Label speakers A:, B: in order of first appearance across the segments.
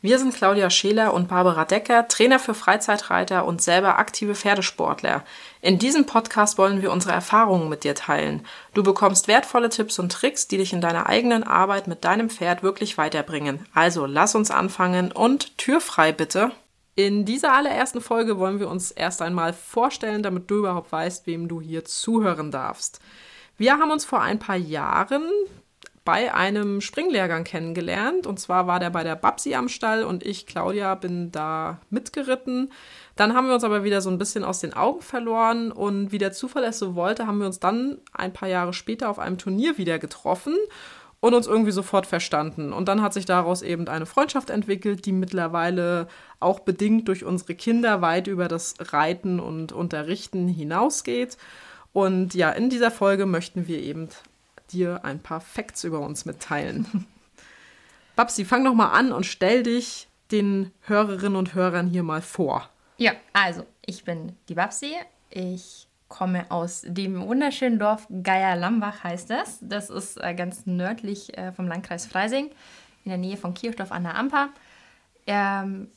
A: Wir sind Claudia Scheler und Barbara Decker, Trainer für Freizeitreiter und selber aktive Pferdesportler. In diesem Podcast wollen wir unsere Erfahrungen mit dir teilen. Du bekommst wertvolle Tipps und Tricks, die dich in deiner eigenen Arbeit mit deinem Pferd wirklich weiterbringen. Also lass uns anfangen und Tür frei bitte. In dieser allerersten Folge wollen wir uns erst einmal vorstellen, damit du überhaupt weißt, wem du hier zuhören darfst. Wir haben uns vor ein paar Jahren bei einem Springlehrgang kennengelernt. Und zwar war der bei der Babsi am Stall und ich, Claudia, bin da mitgeritten. Dann haben wir uns aber wieder so ein bisschen aus den Augen verloren und wie der Zufall es so wollte, haben wir uns dann ein paar Jahre später auf einem Turnier wieder getroffen und uns irgendwie sofort verstanden. Und dann hat sich daraus eben eine Freundschaft entwickelt, die mittlerweile auch bedingt durch unsere Kinder weit über das Reiten und Unterrichten hinausgeht. Und ja, in dieser Folge möchten wir eben dir ein paar Facts über uns mitteilen. Babsi, fang doch mal an und stell dich den Hörerinnen und Hörern hier mal vor.
B: Ja, also, ich bin die Babsi. Ich komme aus dem wunderschönen Dorf Geier-Lambach, heißt das. Das ist äh, ganz nördlich äh, vom Landkreis Freising, in der Nähe von Kirchdorf an der Amper. Ähm,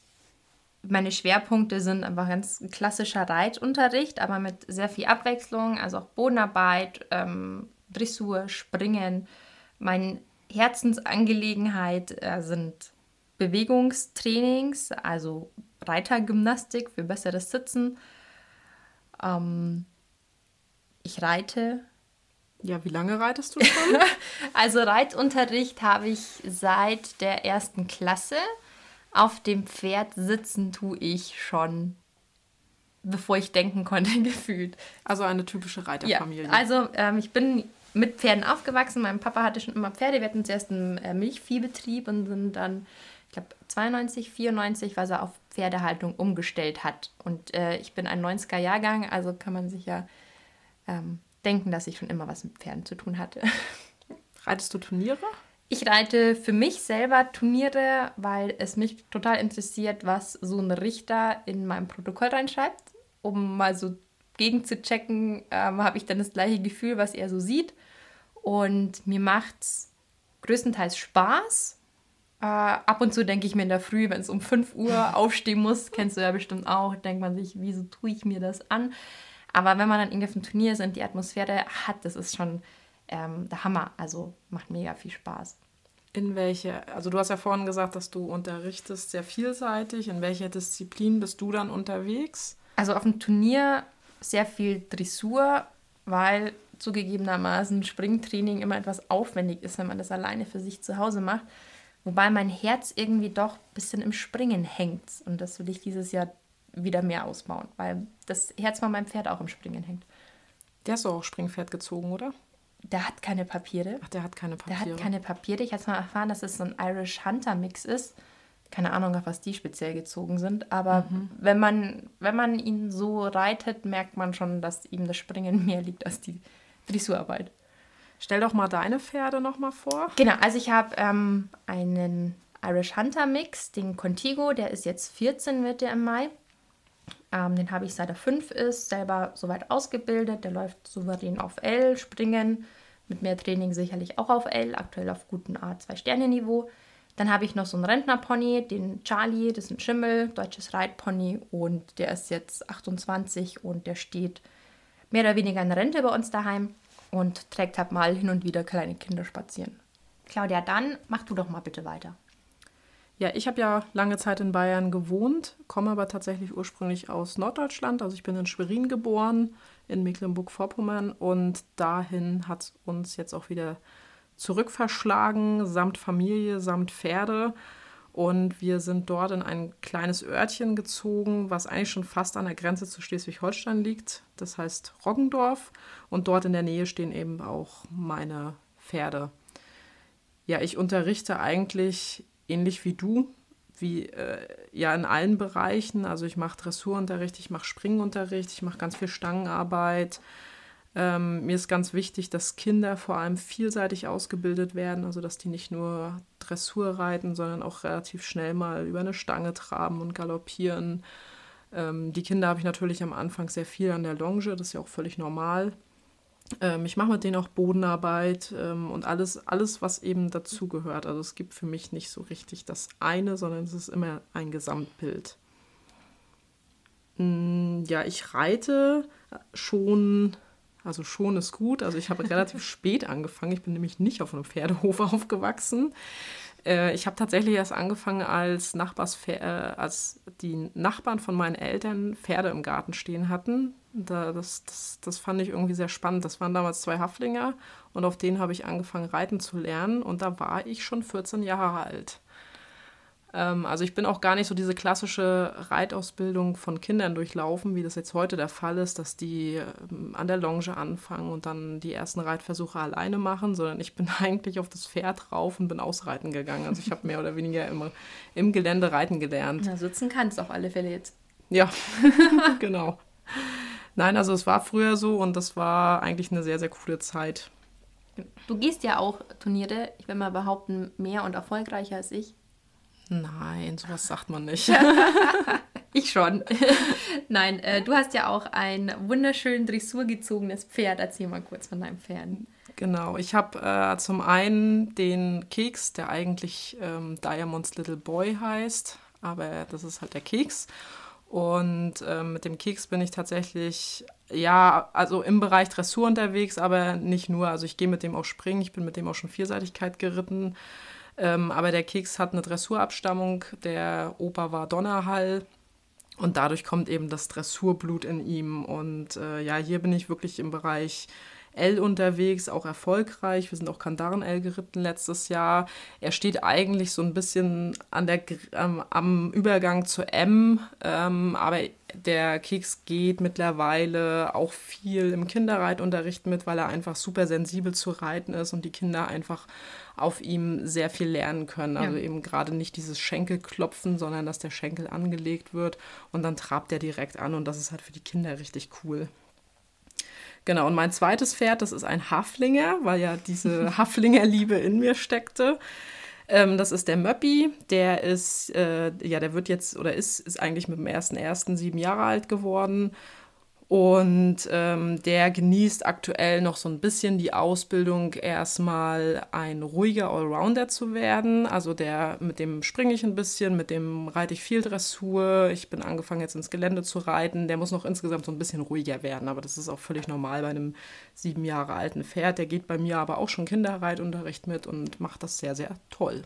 B: meine Schwerpunkte sind einfach ganz klassischer Reitunterricht, aber mit sehr viel Abwechslung, also auch Bodenarbeit, ähm, Dressur, Springen. Meine Herzensangelegenheit äh, sind Bewegungstrainings, also Reitergymnastik für besseres Sitzen. Ähm, ich reite.
A: Ja, wie lange reitest du schon?
B: also Reitunterricht habe ich seit der ersten Klasse. Auf dem Pferd sitzen tue ich schon bevor ich denken konnte, gefühlt.
A: Also eine typische Reiterfamilie.
B: Ja, also ähm, ich bin mit Pferden aufgewachsen. Mein Papa hatte schon immer Pferde. Wir hatten zuerst einen äh, Milchviehbetrieb und sind dann, ich glaube, 92, 94, was er auf Pferdehaltung umgestellt hat. Und äh, ich bin ein 90er-Jahrgang, also kann man sich ja ähm, denken, dass ich schon immer was mit Pferden zu tun hatte.
A: Reitest du Turniere?
B: Ich reite für mich selber Turniere, weil es mich total interessiert, was so ein Richter in meinem Protokoll reinschreibt, um mal so gegen zu checken, ähm, habe ich dann das gleiche Gefühl, was er so sieht. Und mir macht es größtenteils Spaß. Äh, ab und zu denke ich mir in der Früh, wenn es um 5 Uhr aufstehen muss, kennst du ja bestimmt auch, denkt man sich, wieso tue ich mir das an? Aber wenn man dann irgendwie auf dem Turnier ist und die Atmosphäre hat, das ist schon ähm, der Hammer. Also macht mega viel Spaß.
A: In welche, also du hast ja vorhin gesagt, dass du unterrichtest sehr vielseitig. In welcher Disziplin bist du dann unterwegs?
B: Also auf dem Turnier sehr viel Dressur, weil zugegebenermaßen Springtraining immer etwas aufwendig ist, wenn man das alleine für sich zu Hause macht. Wobei mein Herz irgendwie doch ein bisschen im Springen hängt. Und das will ich dieses Jahr wieder mehr ausbauen, weil das Herz von meinem Pferd auch im Springen hängt.
A: Der ist doch auch Springpferd gezogen, oder?
B: Der hat keine Papiere.
A: Ach, der hat keine
B: Papiere. Der hat keine Papiere. Ich habe mal erfahren, dass es so ein Irish Hunter Mix ist keine Ahnung, auf was die speziell gezogen sind. Aber mhm. wenn, man, wenn man ihn so reitet, merkt man schon, dass ihm das Springen mehr liegt als die Dressurarbeit.
A: Stell doch mal deine Pferde nochmal vor.
B: Genau, also ich habe ähm, einen Irish Hunter Mix, den Contigo, der ist jetzt 14, wird der im Mai. Ähm, den habe ich seit er 5 ist, selber soweit ausgebildet. Der läuft souverän auf L, springen, mit mehr Training sicherlich auch auf L, aktuell auf guten A2-Sterne-Niveau. Dann habe ich noch so einen Rentnerpony, den Charlie, das ist ein Schimmel, deutsches Reitpony und der ist jetzt 28 und der steht mehr oder weniger in Rente bei uns daheim und trägt halt mal hin und wieder kleine Kinder spazieren. Claudia, dann mach du doch mal bitte weiter.
A: Ja, ich habe ja lange Zeit in Bayern gewohnt, komme aber tatsächlich ursprünglich aus Norddeutschland. Also ich bin in Schwerin geboren, in Mecklenburg-Vorpommern und dahin hat uns jetzt auch wieder zurückverschlagen, samt Familie, samt Pferde. Und wir sind dort in ein kleines Örtchen gezogen, was eigentlich schon fast an der Grenze zu Schleswig-Holstein liegt. Das heißt Roggendorf. Und dort in der Nähe stehen eben auch meine Pferde. Ja, ich unterrichte eigentlich ähnlich wie du, wie äh, ja in allen Bereichen. Also ich mache Dressurunterricht, ich mache Springunterricht, ich mache ganz viel Stangenarbeit, Ähm, mir ist ganz wichtig, dass Kinder vor allem vielseitig ausgebildet werden, also dass die nicht nur Dressur reiten, sondern auch relativ schnell mal über eine Stange traben und galoppieren. Ähm, die Kinder habe ich natürlich am Anfang sehr viel an der Longe, das ist ja auch völlig normal. Ähm, ich mache mit denen auch Bodenarbeit ähm, und alles, alles, was eben dazugehört. Also es gibt für mich nicht so richtig das eine, sondern es ist immer ein Gesamtbild. Mm, ja, ich reite schon also schon ist gut. Also ich habe relativ spät angefangen. Ich bin nämlich nicht auf einem Pferdehof aufgewachsen. Äh, ich habe tatsächlich erst angefangen, als, äh, als die Nachbarn von meinen Eltern Pferde im Garten stehen hatten. Da, das, das, das fand ich irgendwie sehr spannend. Das waren damals zwei Haflinger und auf denen habe ich angefangen, reiten zu lernen. Und da war ich schon 14 Jahre alt. Ähm, also ich bin auch gar nicht so diese klassische Reitausbildung von Kindern durchlaufen, wie das jetzt heute der Fall ist, dass die ähm, an der Longe anfangen und dann die ersten Reitversuche alleine machen, sondern ich bin eigentlich auf das Pferd rauf und bin ausreiten gegangen. Also ich habe mehr oder weniger im, im Gelände reiten gelernt.
B: Na, sitzen kannst du auf alle Fälle jetzt.
A: Ja, genau. Nein, also es war früher so und das war eigentlich eine sehr, sehr coole Zeit.
B: Du gehst ja auch Turniere, ich will mal behaupten, mehr und erfolgreicher als ich.
A: Nein, sowas sagt man nicht.
B: ich schon. Nein, äh, du hast ja auch ein wunderschön dressurgezogenes Pferd. Erzähl mal kurz von deinem Pferd.
A: Genau, ich habe äh, zum einen den Keks, der eigentlich ähm, Diamonds Little Boy heißt, aber das ist halt der Keks. Und ähm, mit dem Keks bin ich tatsächlich, ja, also im Bereich Dressur unterwegs, aber nicht nur. Also ich gehe mit dem auch springen, ich bin mit dem auch schon Vielseitigkeit geritten. Ähm, aber der Keks hat eine Dressurabstammung. Der Opa war Donnerhall. Und dadurch kommt eben das Dressurblut in ihm. Und äh, ja, hier bin ich wirklich im Bereich L unterwegs, auch erfolgreich. Wir sind auch Kandaren L geritten letztes Jahr. Er steht eigentlich so ein bisschen an der, ähm, am Übergang zu M, ähm, aber der Keks geht mittlerweile auch viel im Kinderreitunterricht mit, weil er einfach super sensibel zu reiten ist und die Kinder einfach auf ihm sehr viel lernen können. Also ja. eben gerade nicht dieses Schenkelklopfen, sondern dass der Schenkel angelegt wird und dann trabt er direkt an und das ist halt für die Kinder richtig cool. Genau, und mein zweites Pferd, das ist ein Haflinger, weil ja diese Haflingerliebe in mir steckte. Ähm, das ist der Möppi, der ist, äh, ja, der wird jetzt oder ist, ist eigentlich mit dem ersten sieben Jahre alt geworden und ähm, der genießt aktuell noch so ein bisschen die Ausbildung, erstmal ein ruhiger Allrounder zu werden. Also der, mit dem springe ich ein bisschen, mit dem reite ich viel Dressur. Ich bin angefangen jetzt ins Gelände zu reiten. Der muss noch insgesamt so ein bisschen ruhiger werden, aber das ist auch völlig normal bei einem sieben Jahre alten Pferd. Der geht bei mir aber auch schon Kinderreitunterricht mit und macht das sehr, sehr toll.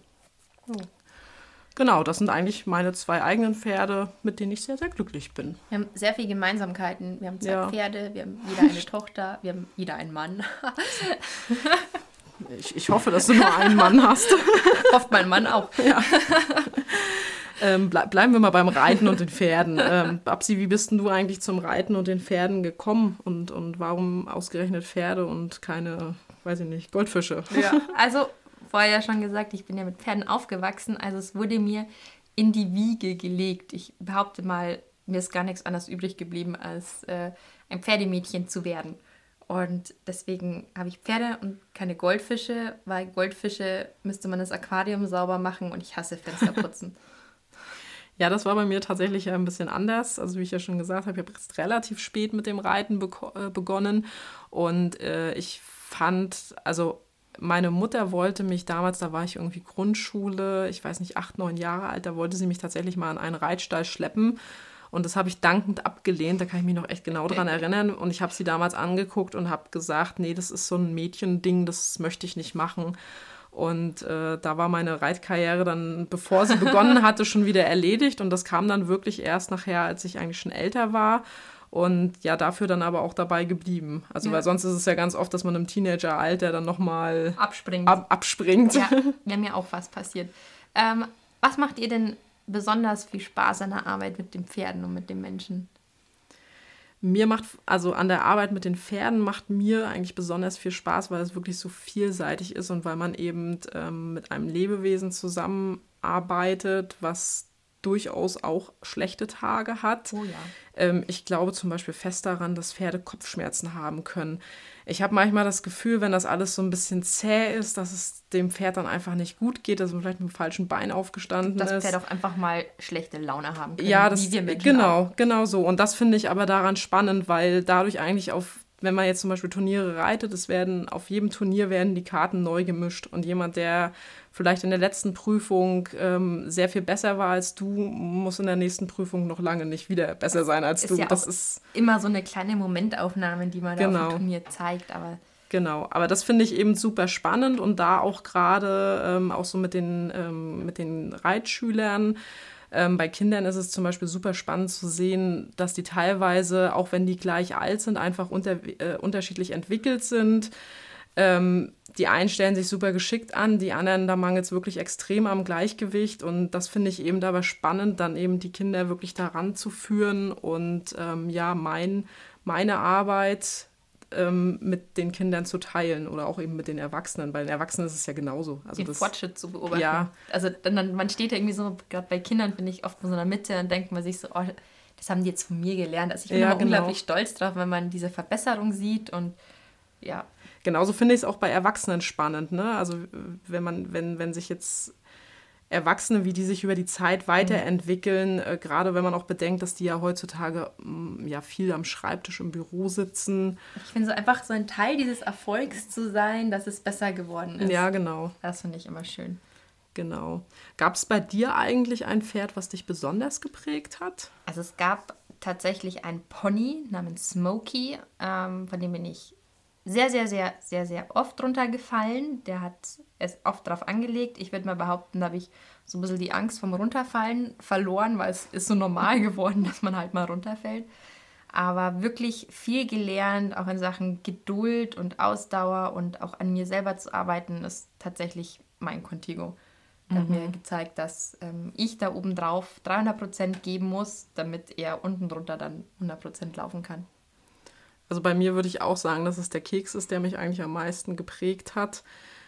A: Oh. Genau, das sind eigentlich meine zwei eigenen Pferde, mit denen ich sehr, sehr glücklich bin.
B: Wir haben sehr viele Gemeinsamkeiten. Wir haben zwei ja. Pferde, wir haben jeder eine Tochter, wir haben jeder einen Mann.
A: ich, ich hoffe, dass du nur einen Mann hast.
B: Hofft mein Mann auch. Ja.
A: Ähm, ble bleiben wir mal beim Reiten und den Pferden. Ähm, Babsi, wie bist denn du eigentlich zum Reiten und den Pferden gekommen? Und, und warum ausgerechnet Pferde und keine, weiß ich nicht, Goldfische?
B: Ja, also vorher ja schon gesagt, ich bin ja mit Pferden aufgewachsen, also es wurde mir in die Wiege gelegt. Ich behaupte mal, mir ist gar nichts anderes übrig geblieben, als äh, ein Pferdemädchen zu werden. Und deswegen habe ich Pferde und keine Goldfische, weil Goldfische müsste man das Aquarium sauber machen und ich hasse Fenster putzen.
A: Ja, das war bei mir tatsächlich ein bisschen anders. Also wie ich ja schon gesagt habe, ich habe jetzt relativ spät mit dem Reiten äh, begonnen und äh, ich fand, also meine Mutter wollte mich damals, da war ich irgendwie Grundschule, ich weiß nicht, acht, neun Jahre alt, da wollte sie mich tatsächlich mal an einen Reitstall schleppen. Und das habe ich dankend abgelehnt, da kann ich mich noch echt genau dran erinnern. Und ich habe sie damals angeguckt und habe gesagt, nee, das ist so ein Mädchending, das möchte ich nicht machen. Und äh, da war meine Reitkarriere dann, bevor sie begonnen hatte, schon wieder erledigt. Und das kam dann wirklich erst nachher, als ich eigentlich schon älter war und ja, dafür dann aber auch dabei geblieben. Also, ja. weil sonst ist es ja ganz oft, dass man im Teenageralter dann nochmal
B: abspringt.
A: Ab, abspringt. Ja,
B: wäre mir auch was passiert. Ähm, was macht ihr denn besonders viel Spaß an der Arbeit mit den Pferden und mit den Menschen?
A: Mir macht, also an der Arbeit mit den Pferden macht mir eigentlich besonders viel Spaß, weil es wirklich so vielseitig ist und weil man eben ähm, mit einem Lebewesen zusammenarbeitet, was durchaus auch schlechte Tage hat.
B: Oh ja.
A: Ähm, ich glaube zum Beispiel fest daran, dass Pferde Kopfschmerzen haben können. Ich habe manchmal das Gefühl, wenn das alles so ein bisschen zäh ist, dass es dem Pferd dann einfach nicht gut geht, dass man vielleicht mit dem falschen Bein aufgestanden
B: Das
A: ist.
B: Pferd auch einfach mal schlechte Laune haben können.
A: Ja, das
B: wie wir Menschen
A: genau,
B: auch.
A: genau so. Und das finde ich aber daran spannend, weil dadurch eigentlich auf, wenn man jetzt zum Beispiel Turniere reitet, es werden auf jedem Turnier werden die Karten neu gemischt und jemand, der vielleicht in der letzten Prüfung ähm, sehr viel besser war als du, muss in der nächsten Prüfung noch lange nicht wieder besser sein als
B: Ist
A: du.
B: ja
A: das
B: auch
A: ist
B: immer so eine kleine Momentaufnahme, die man da
A: Genau.
B: auf dem Turnier zeigt. Aber
A: Genau, aber das finde ich eben super spannend und da auch gerade ähm, auch so mit den, ähm, mit den Reitschülern. Ähm, bei Kindern ist es zum Beispiel super spannend zu sehen, dass die teilweise, auch wenn die gleich alt sind, einfach unter, äh, unterschiedlich entwickelt sind. Ähm, die einen stellen sich super geschickt an, die anderen, da mangelt es wirklich extrem am Gleichgewicht. Und das finde ich eben dabei spannend, dann eben die Kinder wirklich daran zu führen und ähm, ja, mein, meine Arbeit ähm, mit den Kindern zu teilen oder auch eben mit den Erwachsenen. Bei den Erwachsenen ist es ja genauso. Also
B: den
A: das,
B: Fortschritt zu beobachten.
A: Ja.
B: Also dann, dann, man steht ja irgendwie so, gerade bei Kindern finde ich oft in so einer Mitte und denkt man sich so, oh, das haben die jetzt von mir gelernt. Also ich bin
A: Ja, genau.
B: unglaublich stolz drauf, wenn man diese Verbesserung sieht und ja,
A: Genauso finde ich es auch bei Erwachsenen spannend. Ne? Also wenn man, wenn, wenn sich jetzt Erwachsene, wie die sich über die Zeit weiterentwickeln, äh, gerade wenn man auch bedenkt, dass die ja heutzutage mm, ja viel am Schreibtisch im Büro sitzen.
B: ich finde so einfach so ein Teil dieses Erfolgs zu sein, dass es besser geworden ist.
A: Ja, genau,
B: Das finde ich immer schön.
A: genau. Gab es bei dir eigentlich ein Pferd, was dich besonders geprägt hat?
B: Also es gab tatsächlich einen Pony namens Smokey, ähm, von dem bin ich sehr, sehr, sehr, sehr, sehr oft runtergefallen. Der hat es oft drauf angelegt. Ich würde mal behaupten, da habe ich so ein bisschen die Angst vom Runterfallen verloren, weil es ist so normal geworden, dass man halt mal runterfällt. Aber wirklich viel gelernt, auch in Sachen Geduld und Ausdauer und auch an mir selber zu arbeiten, ist tatsächlich mein Contigo. Der hat mir gezeigt, dass ähm, ich da oben drauf 300% geben muss, damit er unten drunter dann 100% laufen kann.
A: Also bei mir würde ich auch sagen, dass es der Keks ist, der mich eigentlich am meisten geprägt hat.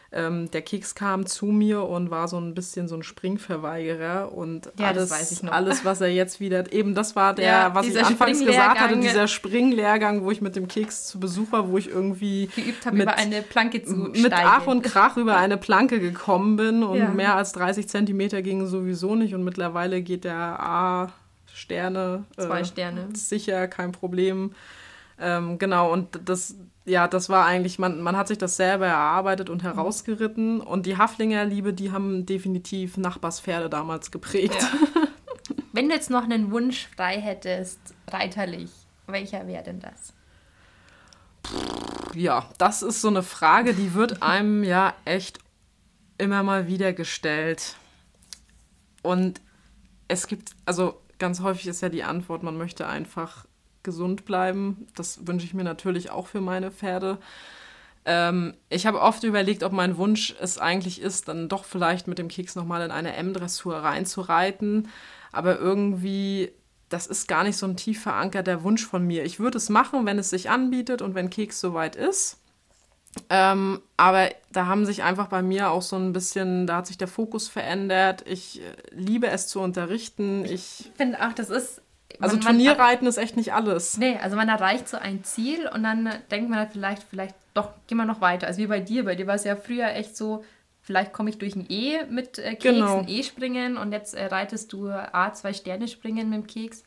A: Ähm, der Keks kam zu mir und war so ein bisschen so ein Springverweigerer und
B: Ja,
A: alles,
B: das weiß ich noch.
A: alles, was er jetzt wieder, eben das war der,
B: Ja,
A: was ich anfangs gesagt hatte, dieser Springlehrgang, wo ich mit dem Keks zu Besuch war, wo ich irgendwie
B: Geübt habe,
A: mit,
B: über eine Planke zu
A: mit
B: steigen.
A: Ach und Krach über eine Planke gekommen bin und
B: Ja.
A: mehr als 30 Zentimeter ging sowieso nicht und mittlerweile geht der A Sterne.
B: Zwei
A: äh,
B: Sterne.
A: Sicher, kein Problem. Ähm, genau, und das, ja, das war eigentlich, man, man hat sich das selber erarbeitet und herausgeritten. Und die Haflingerliebe, die haben definitiv Nachbarspferde damals geprägt.
B: Ja. Wenn du jetzt noch einen Wunsch frei hättest, reiterlich, welcher wäre denn das?
A: Ja, das ist so eine Frage, die wird einem ja echt immer mal wieder gestellt. Und es gibt, also ganz häufig ist ja die Antwort, man möchte einfach gesund bleiben. Das wünsche ich mir natürlich auch für meine Pferde. Ähm, ich habe oft überlegt, ob mein Wunsch es eigentlich ist, dann doch vielleicht mit dem Keks nochmal in eine M-Dressur reinzureiten. Aber irgendwie, das ist gar nicht so ein tief verankerter Wunsch von mir. Ich würde es machen, wenn es sich anbietet und wenn Keks soweit ist. Ähm, aber da haben sich einfach bei mir auch so ein bisschen, da hat sich der Fokus verändert. Ich äh, liebe es zu unterrichten. Ich,
B: Ich finde auch, das ist.
A: Also
B: man- man-
A: Turnierreiten ist echt nicht alles.
B: Nee, also man erreicht so ein Ziel und dann denkt man halt vielleicht, vielleicht doch, gehen wir noch weiter. Also wie bei dir. Bei dir war es ja früher echt so, vielleicht komme ich durch ein E mit äh, Keks,
A: Genau.
B: ein E springen und jetzt äh, reitest du A, zwei Sterne springen mit dem Keks.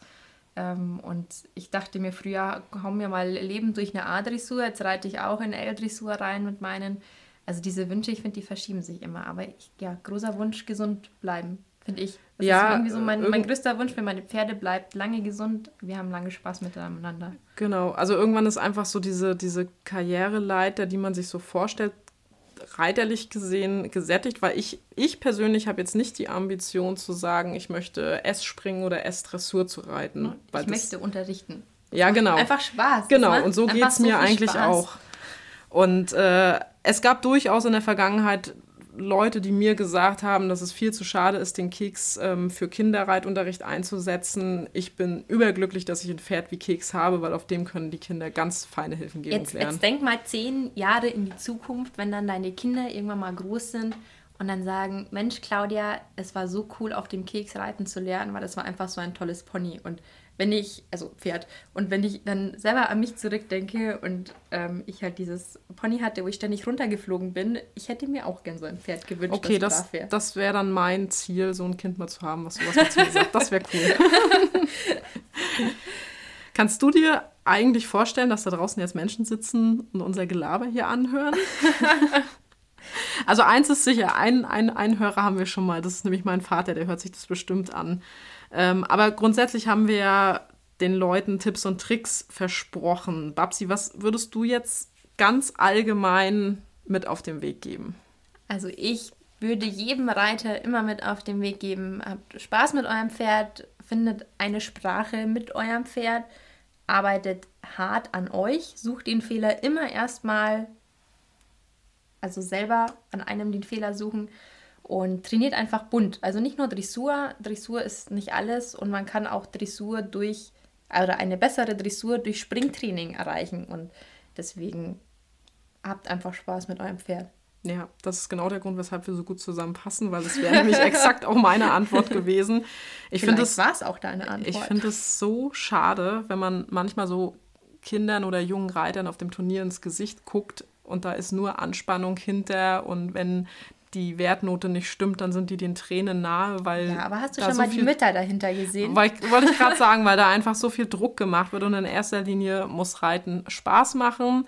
B: Ähm, und ich dachte mir früher, komm mir mal Leben durch eine A-Dressur, jetzt reite ich auch in L-Dressur rein mit meinen. Also diese Wünsche, ich finde, die verschieben sich immer. Aber ich, ja, großer Wunsch, gesund bleiben, finde ich. Das
A: Ja,
B: ist irgendwie so mein, mein größter Wunsch für meine Pferde bleibt lange gesund. Wir haben lange Spaß miteinander.
A: Genau, also irgendwann ist einfach so diese, diese Karriereleiter, die man sich so vorstellt, reiterlich gesehen gesättigt, weil ich, ich persönlich habe jetzt nicht die Ambition zu sagen, ich möchte S-Springen oder S-Dressur zu reiten. weil
B: Ich möchte unterrichten.
A: Ja, genau.
B: Einfach Spaß.
A: Genau,
B: macht
A: und so geht es
B: so
A: mir eigentlich
B: Spaß.
A: auch. Und äh, es gab durchaus in der Vergangenheit Leute, die mir gesagt haben, dass es viel zu schade ist, den Keks ähm, für Kinderreitunterricht einzusetzen. Ich bin überglücklich, dass ich ein Pferd wie Keks habe, weil auf dem können die Kinder ganz feine Hilfen geben
B: Jetzt,
A: lernen.
B: jetzt denk mal zehn Jahre in die Zukunft, wenn dann deine Kinder irgendwann mal groß sind und dann sagen, Mensch, Claudia, es war so cool, auf dem Keks reiten zu lernen, weil das war einfach so ein tolles Pony. Und wenn ich, also Pferd, und wenn ich dann selber an mich zurückdenke und ähm, ich halt dieses Pony hatte, wo ich ständig runtergeflogen bin, ich hätte mir auch gern so ein Pferd gewünscht.
A: Okay, das, das wäre das wär dann mein Ziel, so ein Kind mal zu haben, was sowas mir sagt. Das wäre cool. Kannst du dir eigentlich vorstellen, dass da draußen jetzt Menschen sitzen und unser Gelaber hier anhören? Also eins ist sicher, ein, ein, ein Hörer haben wir schon mal, das ist nämlich mein Vater, der hört sich das bestimmt an. Ähm, aber grundsätzlich haben wir ja den Leuten Tipps und Tricks versprochen. Babsi, was würdest du jetzt ganz allgemein mit auf den Weg geben?
B: Also ich würde jedem Reiter immer mit auf den Weg geben, habt Spaß mit eurem Pferd, findet eine Sprache mit eurem Pferd, arbeitet hart an euch, sucht den Fehler immer erstmal also selber an einem den Fehler suchen und trainiert einfach bunt. Also nicht nur Dressur, Dressur ist nicht alles und man kann auch Dressur durch oder eine bessere Dressur durch Springtraining erreichen und deswegen habt einfach Spaß mit eurem Pferd.
A: Ja, das ist genau der Grund, weshalb wir so gut zusammenpassen, weil das wäre nämlich exakt auch meine Antwort gewesen.
B: Ich finde es war es auch deine Antwort.
A: Ich finde es so schade, wenn man manchmal so Kindern oder jungen Reitern auf dem Turnier ins Gesicht guckt und da ist nur Anspannung hinter und wenn die Wertnote nicht stimmt, dann sind die den Tränen nahe, weil.
B: Ja, aber hast du schon so mal die Mütter dahinter gesehen?
A: Weil, wollte ich gerade sagen, weil da einfach so viel Druck gemacht wird und in erster Linie muss Reiten Spaß machen.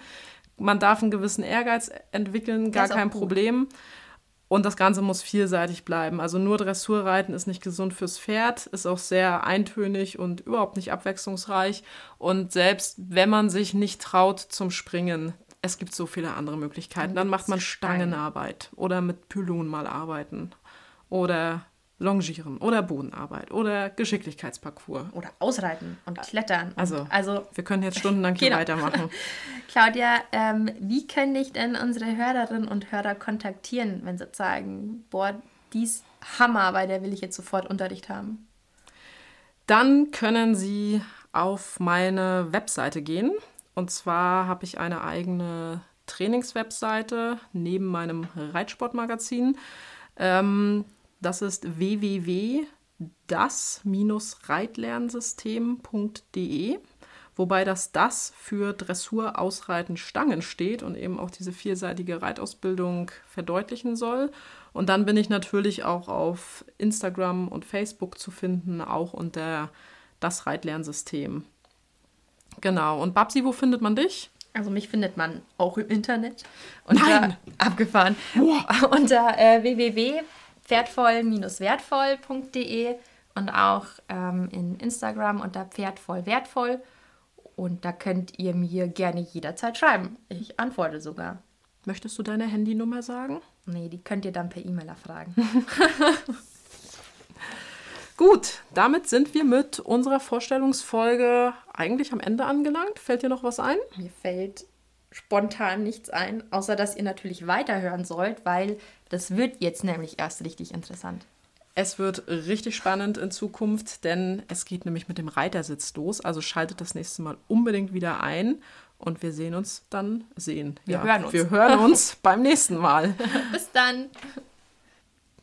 A: Man darf einen gewissen Ehrgeiz entwickeln, gar kein Problem. Und das Ganze muss vielseitig bleiben. Also nur Dressurreiten ist nicht gesund fürs Pferd, ist auch sehr eintönig und überhaupt nicht abwechslungsreich. Und selbst wenn man sich nicht traut zum Springen, es gibt so viele andere Möglichkeiten. Dann macht man Stangenarbeit oder mit Pylon mal arbeiten oder Longieren oder Bodenarbeit oder Geschicklichkeitsparcours.
B: Oder Ausreiten und Klettern.
A: Also, also wir können jetzt stundenlang hier genau. weitermachen.
B: Claudia, ähm, wie können dich denn unsere Hörerinnen und Hörer kontaktieren, wenn sie sagen, boah, dies Hammer, bei der will ich jetzt sofort Unterricht haben?
A: Dann können sie auf meine Webseite gehen und zwar habe ich eine eigene Trainingswebseite neben meinem Reitsportmagazin. Ähm, das ist www.das-reitlernsystem.de, wobei das das für Dressur, Ausreiten, Stangen steht und eben auch diese vielseitige Reitausbildung verdeutlichen soll. Und dann bin ich natürlich auch auf Instagram und Facebook zu finden, auch unter das Reitlernsystem. Genau. Und Babsi, wo findet man dich?
B: Also mich findet man auch im Internet. Unter, Nein! Abgefahren. Wow. Unter äh, www.pferdvoll-wertvoll.de und auch ähm, in Instagram unter pferdvollwertvoll. Und da könnt ihr mir gerne jederzeit schreiben. Ich antworte sogar.
A: Möchtest du deine Handynummer sagen?
B: Nee, die könnt ihr dann per E-Mail erfragen.
A: Gut, damit sind wir mit unserer Vorstellungsfolge eigentlich am Ende angelangt. Fällt dir noch was ein?
B: Mir fällt spontan nichts ein, außer dass ihr natürlich weiterhören sollt, weil das wird jetzt nämlich erst richtig interessant.
A: Es wird richtig spannend in Zukunft, denn es geht nämlich mit dem Reitersitz los. Also schaltet das nächste Mal unbedingt wieder ein und wir sehen uns dann sehen.
B: Wir ja, hören uns.
A: Wir hören uns beim nächsten Mal.
B: Bis dann.